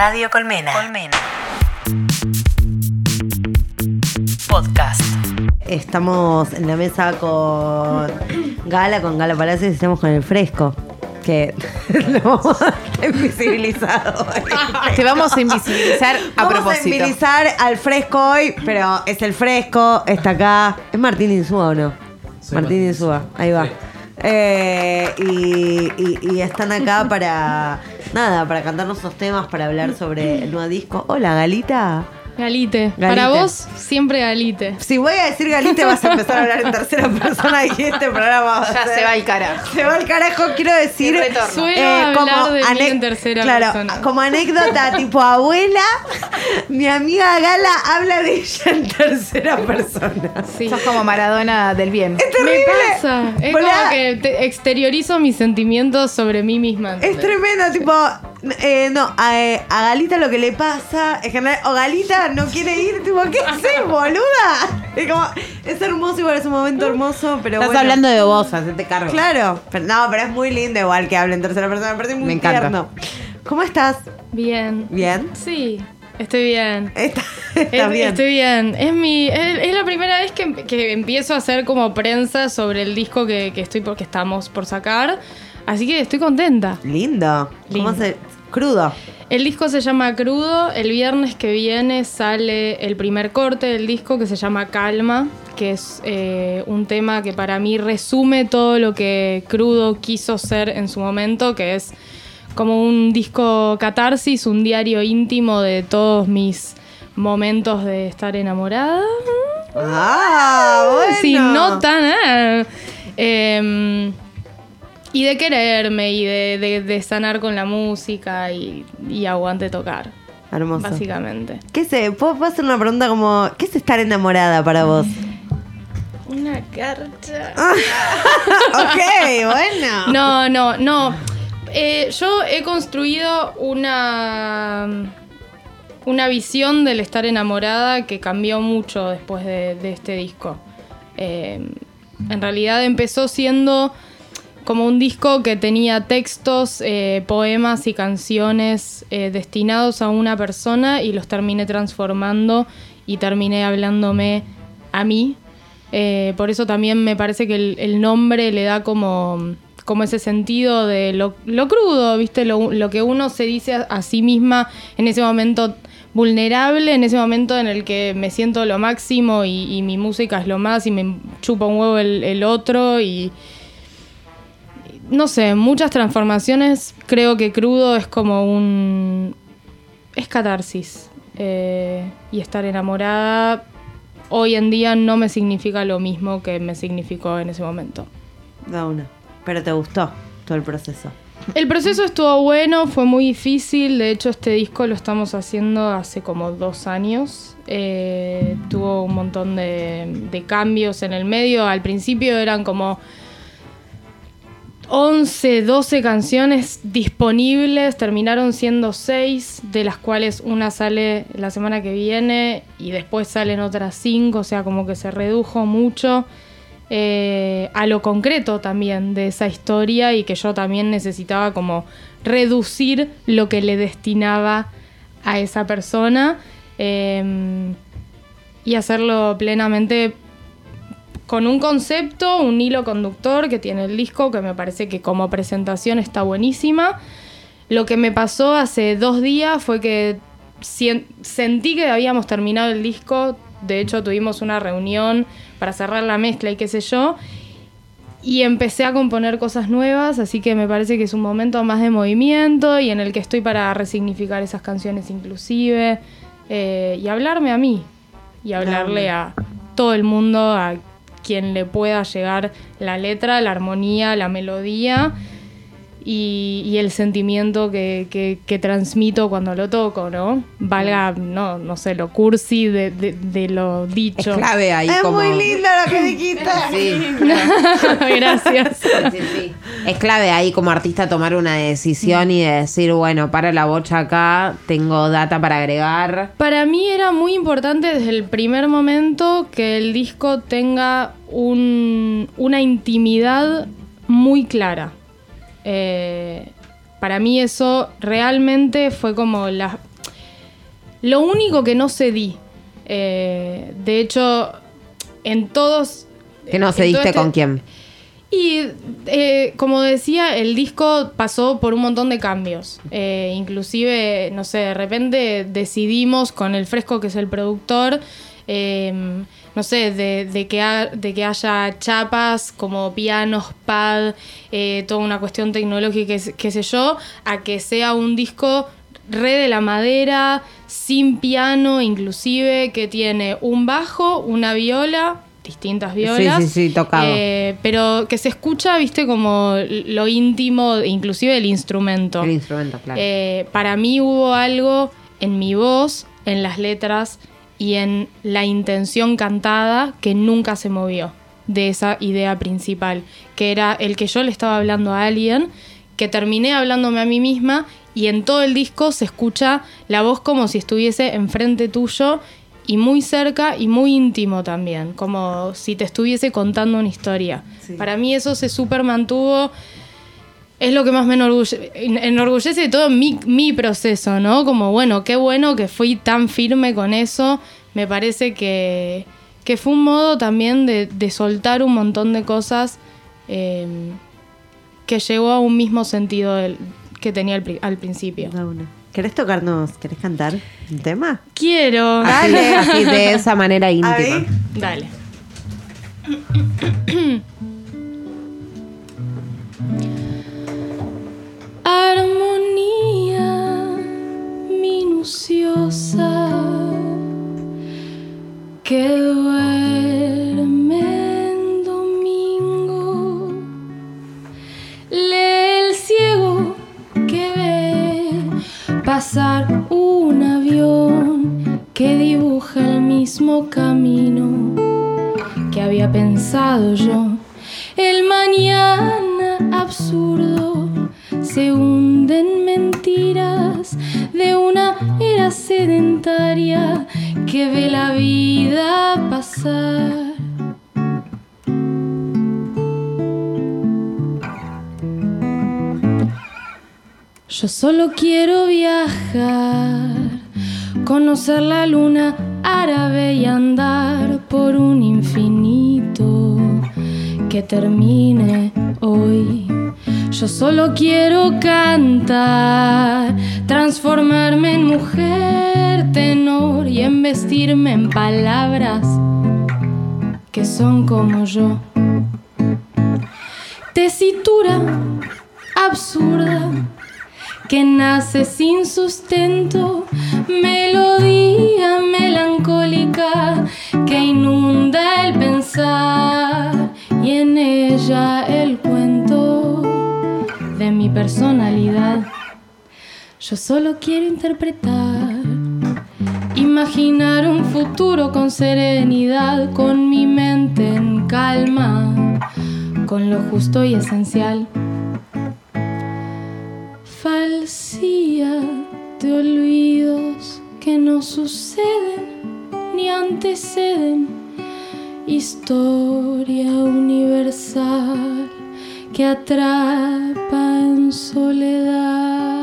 Radio Colmena. Colmena. Podcast. Estamos en la mesa con Gala, con Gala Palacios y estamos con el fresco. Que lo hemos invisibilizado. Te vamos a invisibilizar a Vamos a propósito. invisibilizar al fresco hoy, pero es el fresco, está acá. ¿Es Martín Insúa o no? Martín Insúa, ahí va. Eh, y, y- y están acá para, nada, para cantarnos esos temas, para hablar sobre el nuevo disco. Hola, Galita. Galite. Galite. Para vos, siempre Galite. Si voy a decir Galita, vas a empezar a hablar en tercera persona y este programa va a Ya ser- se va el carajo. Se va al carajo, quiero decir. De mí en tercera claro, persona. Como anécdota, tipo abuela, mi amiga Gala habla de ella en tercera persona. Sí. Sos como Maradona del bien. Es Me terrible. pasa. Es Volá. como que te- exteriorizo mis sentimientos sobre mí misma. Es tremendo, tipo, eh, no, a, eh, a Galita lo que le pasa, en general, o Galita no quiere ir, tipo, ¿qué haces, boluda? Es como, es hermoso, igual es un momento hermoso, pero Estás bueno. hablando de vos, hacete cargo. Claro, pero, no, pero es muy lindo igual que hable en tercera persona, me parece muy Me encanta. tierno. ¿Cómo estás? Bien. ¿Bien? Sí, estoy bien. Está, está Es- bien. Estoy bien. Es mi. Es, es la primera vez que, que empiezo a hacer como prensa sobre el disco que, que estoy porque estamos por sacar. Así que estoy contenta. Lindo. ¿Cómo se...? Crudo. El disco se llama Crudo. El viernes que viene sale el primer corte del disco que se llama Calma, que es eh, un tema que para mí resume todo lo que Crudo quiso ser en su momento, que es como un disco catarsis, un diario íntimo de todos mis momentos de estar enamorada. Ah, bueno. Si no tan... Em, y de quererme y de, de- de sanar con la música y, y aguante tocar, Hermoso. básicamente. ¿Qué sé? ¿Puedo, puedo hacer una pregunta como... ¿Qué es estar enamorada para vos? Una carta. ok, bueno. No, no, no. Eh, yo he construido una, una visión del estar enamorada que cambió mucho después de, de este disco. Eh, en realidad empezó siendo como un disco que tenía textos, eh, poemas y canciones eh, destinados a una persona y los terminé transformando y terminé hablándome a mí. Eh, por eso también me parece que el, nombre le da como, como ese sentido de lo, lo crudo, ¿viste? Lo, lo que uno se dice a, sí misma en ese momento vulnerable, en ese momento en el que me siento lo máximo y, mi música es lo más y me chupa un huevo el otro y no sé, muchas transformaciones. Creo que crudo es como un. Es catarsis. Eh, y estar enamorada hoy en día no me significa lo mismo que me significó en ese momento. Da una. Pero te gustó todo el proceso. El proceso estuvo bueno, fue muy difícil. De hecho, este disco lo estamos haciendo hace como dos años. Eh, tuvo un montón de, de cambios en el medio. Al principio eran como 11, 12 canciones disponibles. Terminaron siendo 6, de las cuales una sale la semana que viene y después salen otras 5. O sea, como que se redujo mucho eh, a lo concreto también de esa historia y que yo también necesitaba como reducir lo que le destinaba a esa persona eh, y hacerlo plenamente con un concepto, un hilo conductor que tiene el disco, que me parece que como presentación está buenísima. Lo que me pasó hace dos días fue que sentí que habíamos terminado el disco, de hecho tuvimos una reunión para cerrar la mezcla y qué sé yo, y empecé a componer cosas nuevas, así que me parece que es un momento más de movimiento y en el que estoy para resignificar esas canciones inclusive eh, y hablarme a mí y hablarle. a todo el mundo, a quien le pueda llegar la letra, la armonía, la melodía y, y el sentimiento que, que- que transmito cuando lo toco, ¿no? Valga, no, no sé, lo cursi de, de- de lo Es dicho. clave ahí es como. muy lindo lo que dijiste. Sí, Gracias. sí, sí, sí. Es clave ahí como artista tomar una decisión y decir, bueno, para la bocha acá, tengo data para agregar. Para mí era muy importante desde el primer momento que el disco tenga un- una intimidad muy clara. Eh, para mí eso realmente fue como la, Lo único que no cedí, eh, de hecho, en todos... Que no en se diste todo este- con quién. y eh, como decía, el disco pasó por un montón de cambios. Eh, inclusive, no sé, de repente decidimos con el fresco que es el productor, eh, no sé, de, de que ha- de que haya chapas como pianos, pad, eh, toda una cuestión tecnológica, qué sé- yo, a que sea un disco re de la madera, sin piano inclusive, que tiene un bajo, una viola, distintas violas. sí, sí, tocado. eh, pero que se escucha, viste, como lo íntimo, inclusive el instrumento. El instrumento, claro. Eh, para mí hubo algo en mi voz, en las letras y en la intención cantada que nunca se movió de esa idea principal, que era el que yo le estaba hablando a alguien, que terminé hablándome a mí misma y en todo el disco se escucha la voz como si estuviese enfrente tuyo y muy cerca y muy íntimo también, como si te estuviese contando una historia. Para mí eso se super mantuvo es lo que más me enorgulle- en- enorgullece de todo mi, mi proceso, ¿no? Como, bueno, qué bueno que fui tan firme con eso. Me parece que, que fue un modo también de, de soltar un montón de cosas eh, que llegó a un mismo sentido del- que tenía al, pri- al principio. ¿Querés tocarnos? ¿Querés cantar un tema? Quiero. Así, así, de esa manera íntima. Dale. El mañana absurdo se hunde en mentiras de una era sedentaria que ve la vida pasar. Yo solo quiero viajar, conocer la luna árabe y andar por un infinito que termine hoy. Yo solo quiero cantar, transformarme en mujer tenor y embestirme en palabras que son como yo. Tesitura absurda que nace sin sustento, melodía melancólica que inunda el pensar en el cuento de mi personalidad. Yo solo quiero interpretar, imaginar un futuro con serenidad, con mi mente en calma, con lo justo y esencial falsía de olvidos que no suceden ni anteceden. Historia universal que atrapa en soledad.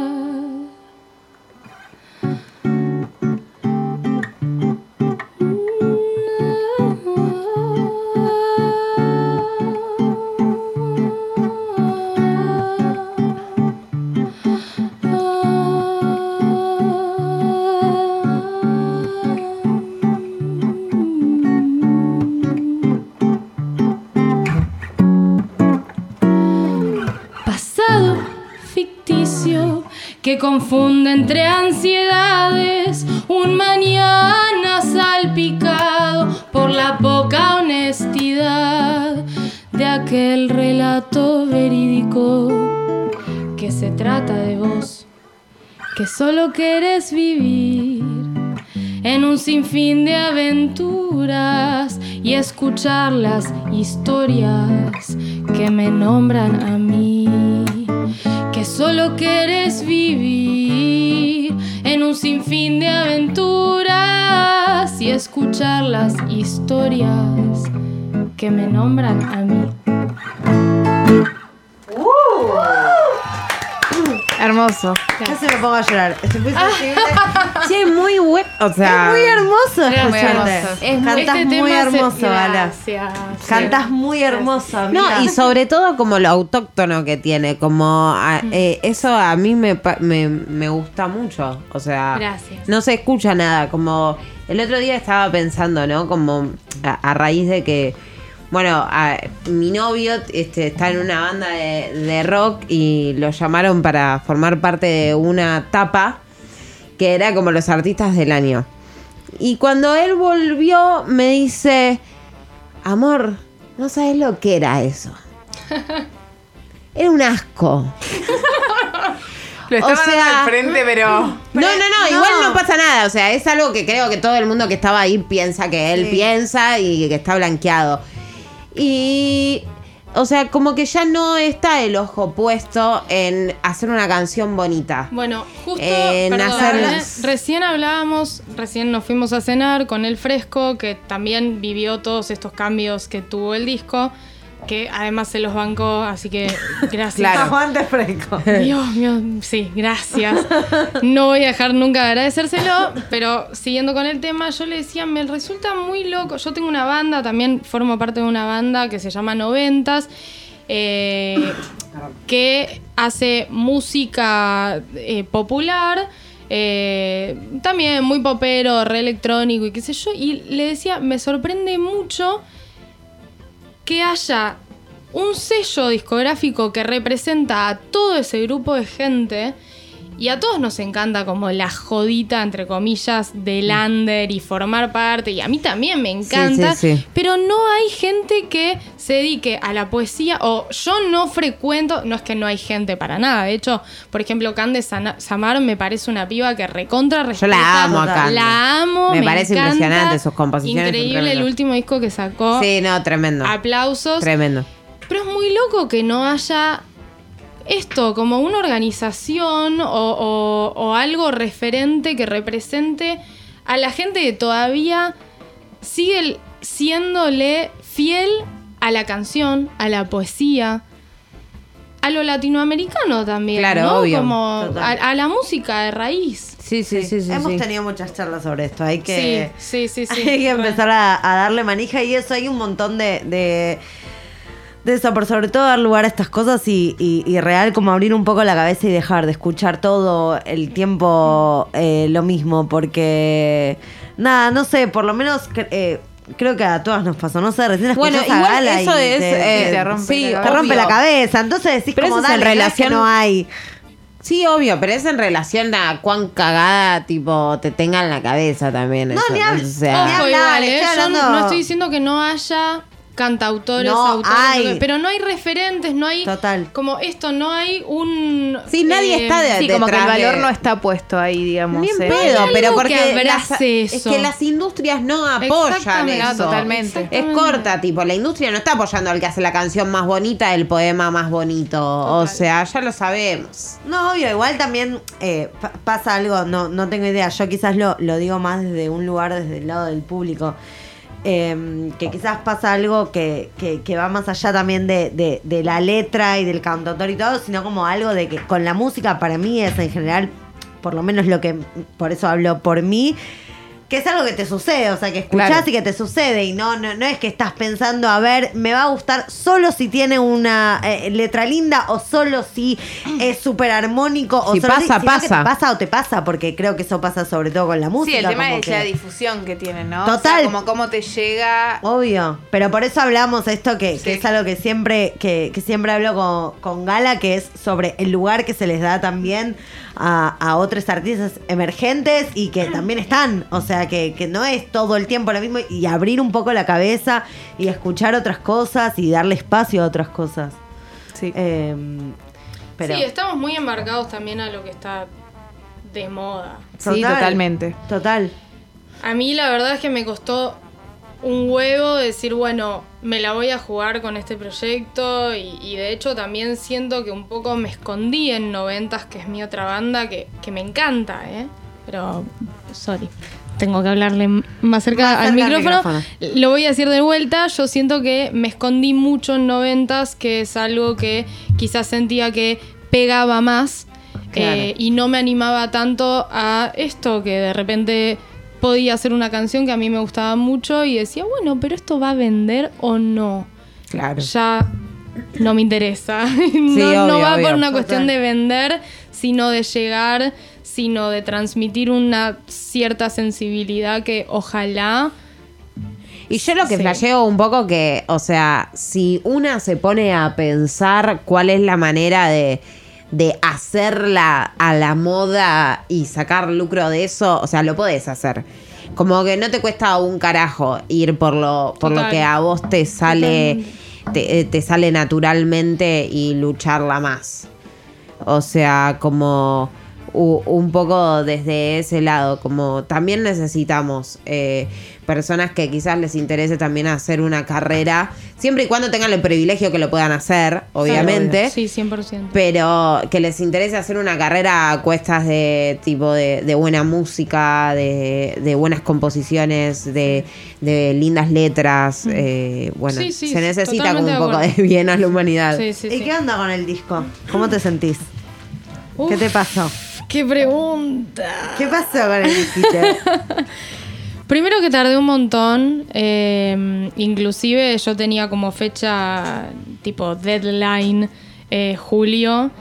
Que confunde entre ansiedades un mañana salpicado por la poca honestidad de aquel relato verídico que se trata de vos, que solo querés vivir en un sinfín de aventuras y escuchar las historias que me nombran a mí. Que solo quieres vivir en un sinfín de aventuras y escuchar las historias que me nombran a mí. Hermoso. Casi me pongo a llorar. Muy sensible. Sí, es muy bueno. O sea. es muy hermoso Es muy hermoso. Es muy- Cantás Este muy tema se- hermoso, Gala. Gracias. Cantás muy hermoso, amiga. No, y sobre todo como lo autóctono que tiene, como a- eh, eso a mí me, pa- me, me gusta mucho, o sea, Gracias. no se escucha nada, como el otro día estaba pensando, ¿no? Como a, a raíz de que, bueno, a- mi novio este, está en una banda de, de rock y lo llamaron para formar parte de una tapa que era como los artistas del año. Y cuando él volvió me dice, amor, no sabes lo que era eso. Era un asco. Lo O estaba dando sea- al frente, pero. No, no, no, igual no pasa nada. O sea, es algo que creo que todo el mundo que estaba ahí piensa que él Sí. piensa y que está blanqueado. Y. O sea, como que ya no está el ojo puesto en hacer una canción bonita. Bueno, justo En recién hablábamos, recién nos fuimos a cenar con el Fresco, que también vivió todos estos cambios que tuvo el disco, que además se los bancó, así que gracias. Claro. Aguante fresco. Dios mío, sí, gracias. No voy a dejar nunca de agradecérselo, pero siguiendo con el tema, yo le decía, me resulta muy loco. Yo tengo una banda, también formo parte de una banda que se llama Noventas, eh, que hace música eh, popular. eh, también muy popero, re electrónico y qué sé yo. Y le decía, me sorprende mucho que haya un sello discográfico que representa a todo ese grupo de gente y a todos nos encanta como la jodita, entre comillas, del under y formar parte, y a mí también me encanta, sí, sí. pero no hay gente que se dedique a la poesía, o yo no frecuento, no es que no hay gente para nada, de hecho, por ejemplo, Cande Samar me parece una piba que recontra Yo respeta, la amo a Cande. la amo, Me me, parece encanta. impresionante sus composiciones. Increíble el último disco que sacó. Sí, no, tremendo. Aplausos. Tremendo. Pero es muy loco que no haya esto, como una organización o, o- o algo referente que represente a la gente que todavía sigue siéndole fiel a la canción, a la poesía, a lo latinoamericano también. Claro, ¿no? obvio. Como a, la música de raíz. Sí, sí, sí, sí. Hemos sí. tenido muchas charlas sobre esto. Hay que, Sí, sí, sí, sí. hay que empezar a, a darle manija y eso. Hay un montón de, de, de eso, por sobre todo dar lugar a estas cosas y, y- y real como abrir un poco la cabeza y dejar de escuchar todo el tiempo eh, lo mismo. Porque, nada, no sé, por lo menos... eh, Creo que a todas nos pasó, no sé, recién Bueno, escuchás a igual Gala eso y es, te, eh, te rompe sí, la te rompe la cabeza. Entonces decís Pero como eso es en dale, que relación- no hay. Sí, obvio, pero es en relación a cuán cagada, tipo, te tenga en la cabeza también. No, eso, ni habl- O sea, Ni Ojo, hablar, igual, ¿eh? estoy Yo no estoy diciendo que no haya cantautores, No, autores, hay. pero no hay referentes, no hay Total. como esto, no hay un Sí, nadie eh, está de- Sí, como que el de- valor no está puesto ahí, digamos. Ni en eh. pedo, pero que porque las, es que las industrias no apoyan eso. No, totalmente. Es corta, tipo, la industria no está apoyando al que hace la canción más bonita, el poema más bonito. O sea, ya lo sabemos. No, obvio, igual también eh, pa- pasa algo, no, no tengo idea, yo quizás lo, lo digo más desde un lugar, desde el lado del público, eh, que quizás pasa algo que, que- que va más allá también de, de- de la letra y del cantautor y todo, sino como algo de que con la música para mí es en general, por lo menos lo que, por eso hablo por mí, que es algo que te sucede, o sea, que escuchás Claro. y que te sucede y no, no, no es que estás pensando, a ver, me va a gustar solo si tiene una eh, letra linda o solo si es súper armónico o Si solo pasa, que pasa. pasa o te pasa, porque creo que eso pasa sobre todo con la música. Sí, el tema como es que- la difusión que tienen, ¿no? Total. O sea, como cómo te llega. Obvio, pero por eso hablamos esto que, que es algo que siempre, que, que siempre hablo con, con Gala, que es sobre el lugar que se les da también a, a otros artistas emergentes y que también están, o sea, que, que no es todo el tiempo lo mismo y abrir un poco la cabeza y escuchar otras cosas y darle espacio a otras cosas. Sí. Eh, pero Sí, estamos muy embarcados también a lo que está de moda. Sí, totalmente. Total. A mí la verdad es que me costó un huevo decir, bueno, me la voy a jugar con este proyecto y, y de hecho también siento que un poco me escondí en Noventas, que es mi otra banda, que, que me encanta, ¿eh? Pero, sorry, tengo que hablarle más cerca, Más al, cerca al micrófono. Lo voy a decir de vuelta, yo siento que me escondí mucho en Noventas, que es algo que quizás sentía que pegaba más. Eh, y no me animaba tanto a esto, que de repente podía hacer una canción que a mí me gustaba mucho y decía, bueno, pero esto va a vender o no. Claro. Ya no me interesa. no, obvio, no va obvio. por una cuestión de vender, sino de llegar, sino de transmitir una cierta sensibilidad que ojalá... Y yo lo que Sí. flasheo un poco que, o sea, si una se pone a pensar cuál es la manera de, de hacerla a la moda y sacar lucro de eso, o sea, lo podés hacer. Como que no te cuesta un carajo ir por lo, por lo que a vos te sale, te, eh, te sale naturalmente y lucharla más. O sea, como un poco desde ese lado, como también necesitamos eh, personas que quizás les interese también hacer una carrera, siempre y cuando tengan el privilegio que lo puedan hacer, obviamente. Sí, 100%. Pero que les interese hacer una carrera a cuestas de tipo de, de buena música, de, de buenas composiciones, de, de lindas letras. eh, bueno, Mm. Sí, sí, se necesita como un de poco de bien a la humanidad. Sí, sí, ¿Y sí. qué onda con el disco? ¿Cómo te sentís? Uf, ¿Qué te pasó? Qué pregunta. ¿Qué pasó con el? Primero que tardé un montón, eh, inclusive yo tenía como fecha tipo deadline eh, julio.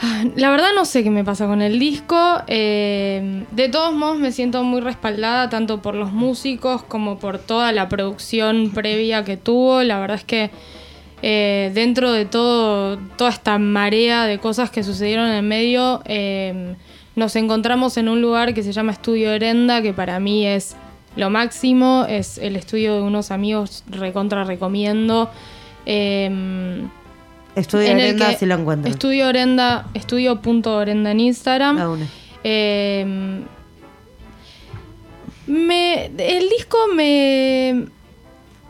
Ah, La verdad no sé qué me pasa con el disco. eh, de todos modos me siento muy respaldada tanto por los músicos como por toda la producción previa que tuvo. La verdad es que eh, dentro de todo, toda esta marea de cosas que sucedieron en el medio, eh, nos encontramos en un lugar que se llama Estudio Herenda, que para mí es lo máximo, es el estudio de unos amigos recontra recomiendo. Eh, Estudio que- si lo encuentran. Estudio Orenda, estudio.orenda en Instagram. La una. Eh, me, el disco me...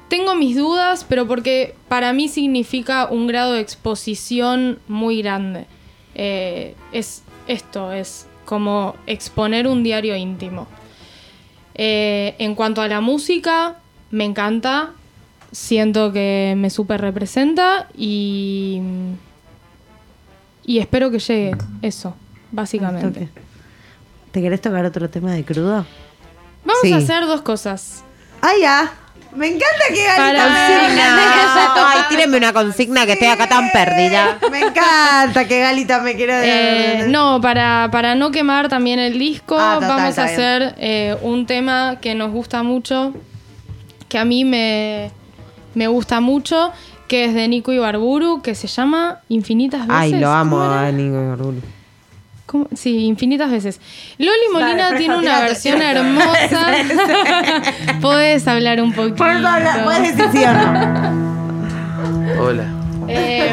Tengo mis dudas, pero porque para mí significa un grado de exposición muy grande. Eh, es esto, es como exponer un diario íntimo. Eh, en cuanto a la música, me encanta. Siento que me súper representa y. Y espero que llegue eso, básicamente. ¿Te querés tocar otro tema de crudo? Vamos Sí. a hacer dos cosas. ¡Ah, ya! Me encanta que Para- Galita Ay, tírenme una consigna que estoy acá tan perdida. me... encanta que Galita me quiera... Eh, no, para, para no quemar también el disco, Ah, total, vamos a hacer eh, un tema que nos gusta mucho, que a mí me, me gusta mucho, que es de Nico Ibarburu, que se llama Infinitas veces. Ay, lo amo a Nico Orgullo. ¿Cómo? Sí, infinitas veces. Loli Molina tiene una versión hermosa. Podés hablar un poquito. Puedes hablar- puedes decir sí o no. Hola. Eh,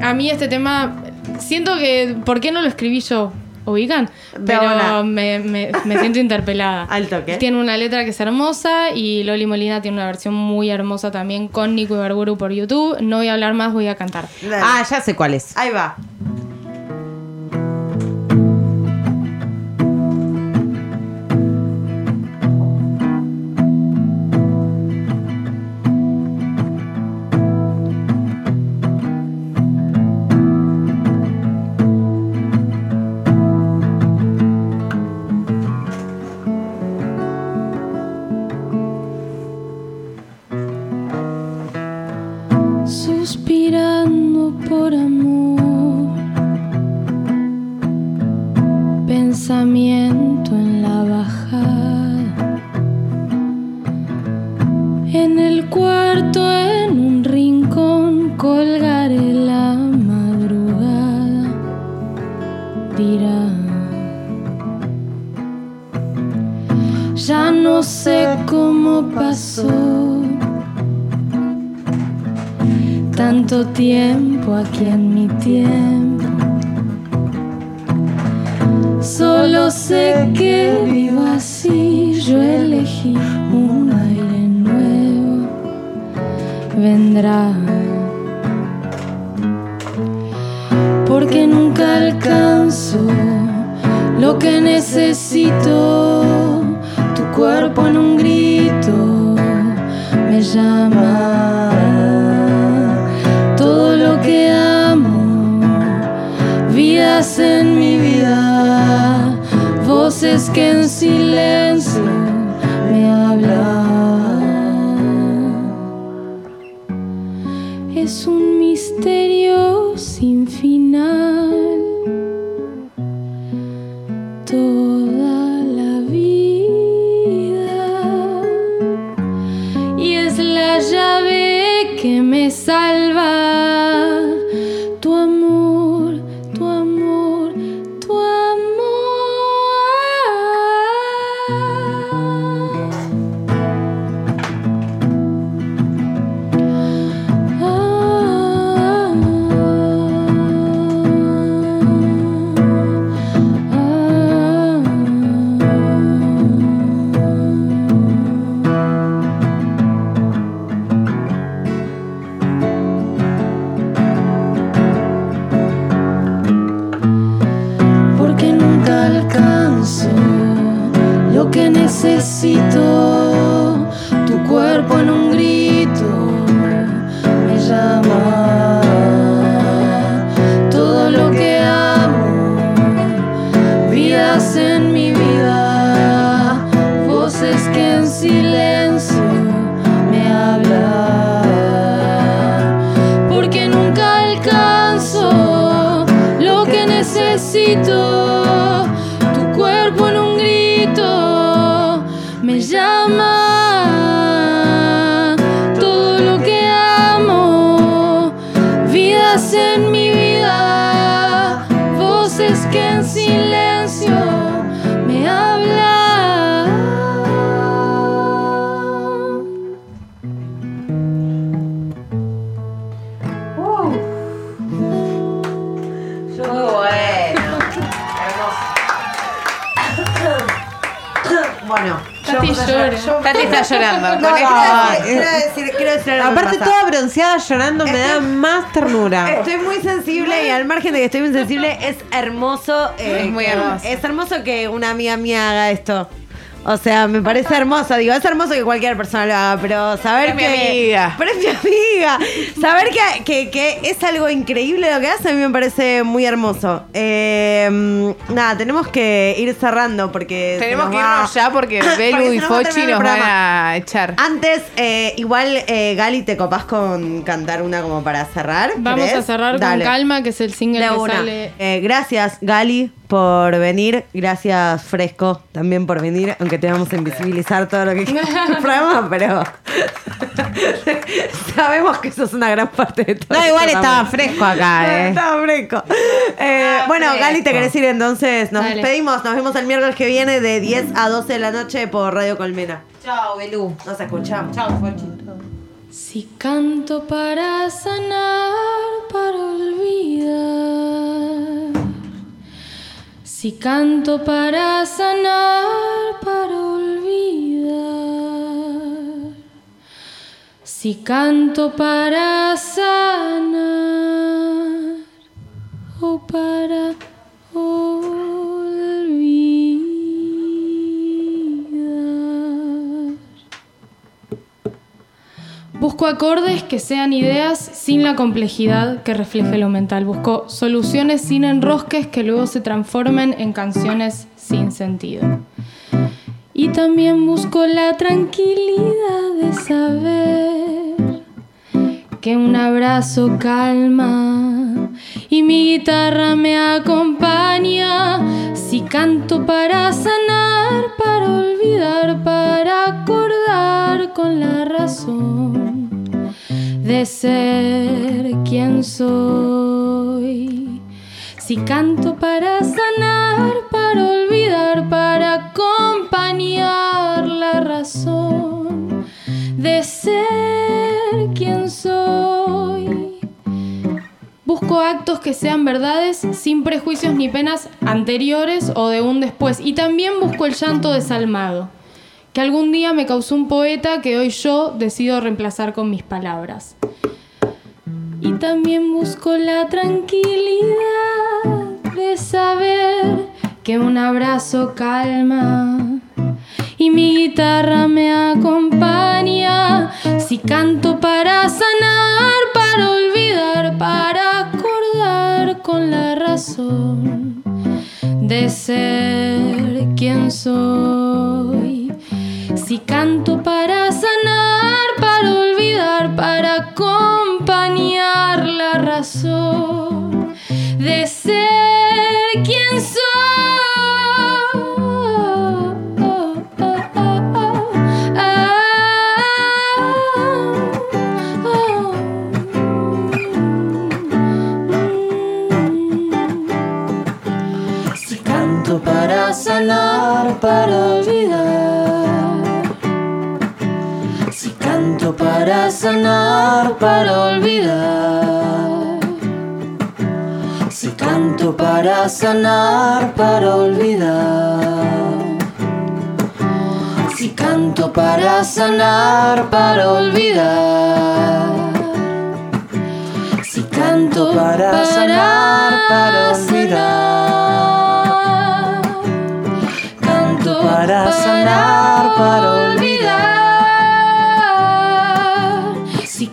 a mí este tema, siento que, ¿por qué no lo escribí yo? ¿Ubican? Pero me, me- me siento interpelada. Al toque. Tiene una letra que es hermosa y Loli Molina tiene una versión muy hermosa también con Nico Ibarburu por YouTube. No voy a hablar más, voy a cantar. Dale. Ah, ya sé cuál es. Ahí va. Ya no sé cómo pasó tanto tiempo aquí en mi tiempo. Solo sé que vivo así, yo elegí un aire nuevo, vendrá. Porque nunca alcanzo lo que necesito, cuerpo en un grito me llama. Todo lo que amo vidas en mi vida, voces que en silencio necesito. Llorando. No, con quiero esto. decir- quiero decir, quiero decir algo que Aparte, pasa. toda bronceada llorando me da más ternura. Estoy muy sensible y al margen de que estoy muy sensible, es hermoso. eh, Es muy que- hermoso. Es hermoso que una amiga mía haga esto. O sea, me parece hermoso. Digo, es hermoso que cualquier persona lo haga, pero saber Es mi que. amiga. Pero es mi amiga. Saber que, que- que es algo increíble lo que hace, a mí me parece muy hermoso. Eh, nada, tenemos que ir cerrando porque. Tenemos que va- irnos ya porque Belu y Fochi nos van a echar. Antes, eh, igual, eh, Gali, ¿te copás con cantar una como para cerrar? Vamos a cerrar Dale. con calma, que es el single De que una. sale. Eh, gracias, Gali, por venir. Gracias, Fresco, también por venir, aunque te vamos a invisibilizar todo lo que el programa, pero sabemos que eso es una gran parte de todo. No, igual estaba fresco acá, eh. Estaba fresco. Eh, bueno, Gali, te querés ir entonces. Nos Dale. despedimos. Nos vemos el miércoles que viene de 10 a 12 de la noche por Radio Colmena. Chao, Belú. Nos escuchamos. Chao, Fochi. Si canto para sanar, para olvidar. Si canto para sanar, para olvidar. Si canto para sanar o para Busco acordes que sean ideas sin la complejidad que refleje lo mental. Busco soluciones sin enrosques que luego se transformen en canciones sin sentido. Y también busco la tranquilidad de saber que un abrazo calma y mi guitarra me acompaña. Si canto para sanar, para olvidar, para acordar con la razón de ser quien soy. Si canto para sanar, para olvidar, para acompañar la razón de ser quien soy. Busco actos que sean verdades sin prejuicios ni penas anteriores o de un después. Y también busco el llanto desalmado, que algún día me causó un poeta que hoy yo decido reemplazar con mis palabras. Y también busco la tranquilidad de saber que un abrazo calma y mi guitarra me acompaña. Si canto para sanar, para olvidar, para acordar con la razón de ser quien soy. Si canto para sanar, para olvidar. Si canto para sanar, para olvidar. Si canto para sanar, para olvidar. Si canto para sanar, para olvidar. Canto para sanar, para olvidar.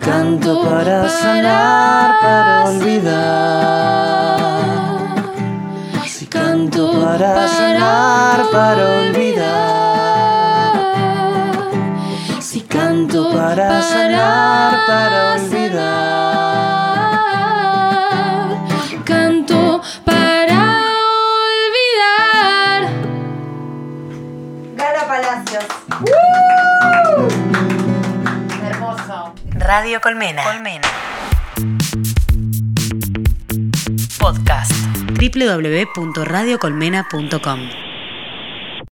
Canto para sanar, para olvidar. Si canto para sanar, para olvidar. Si canto para sanar, para olvidar. Radio Colmena. Colmena. Podcast. www.radiocolmena.com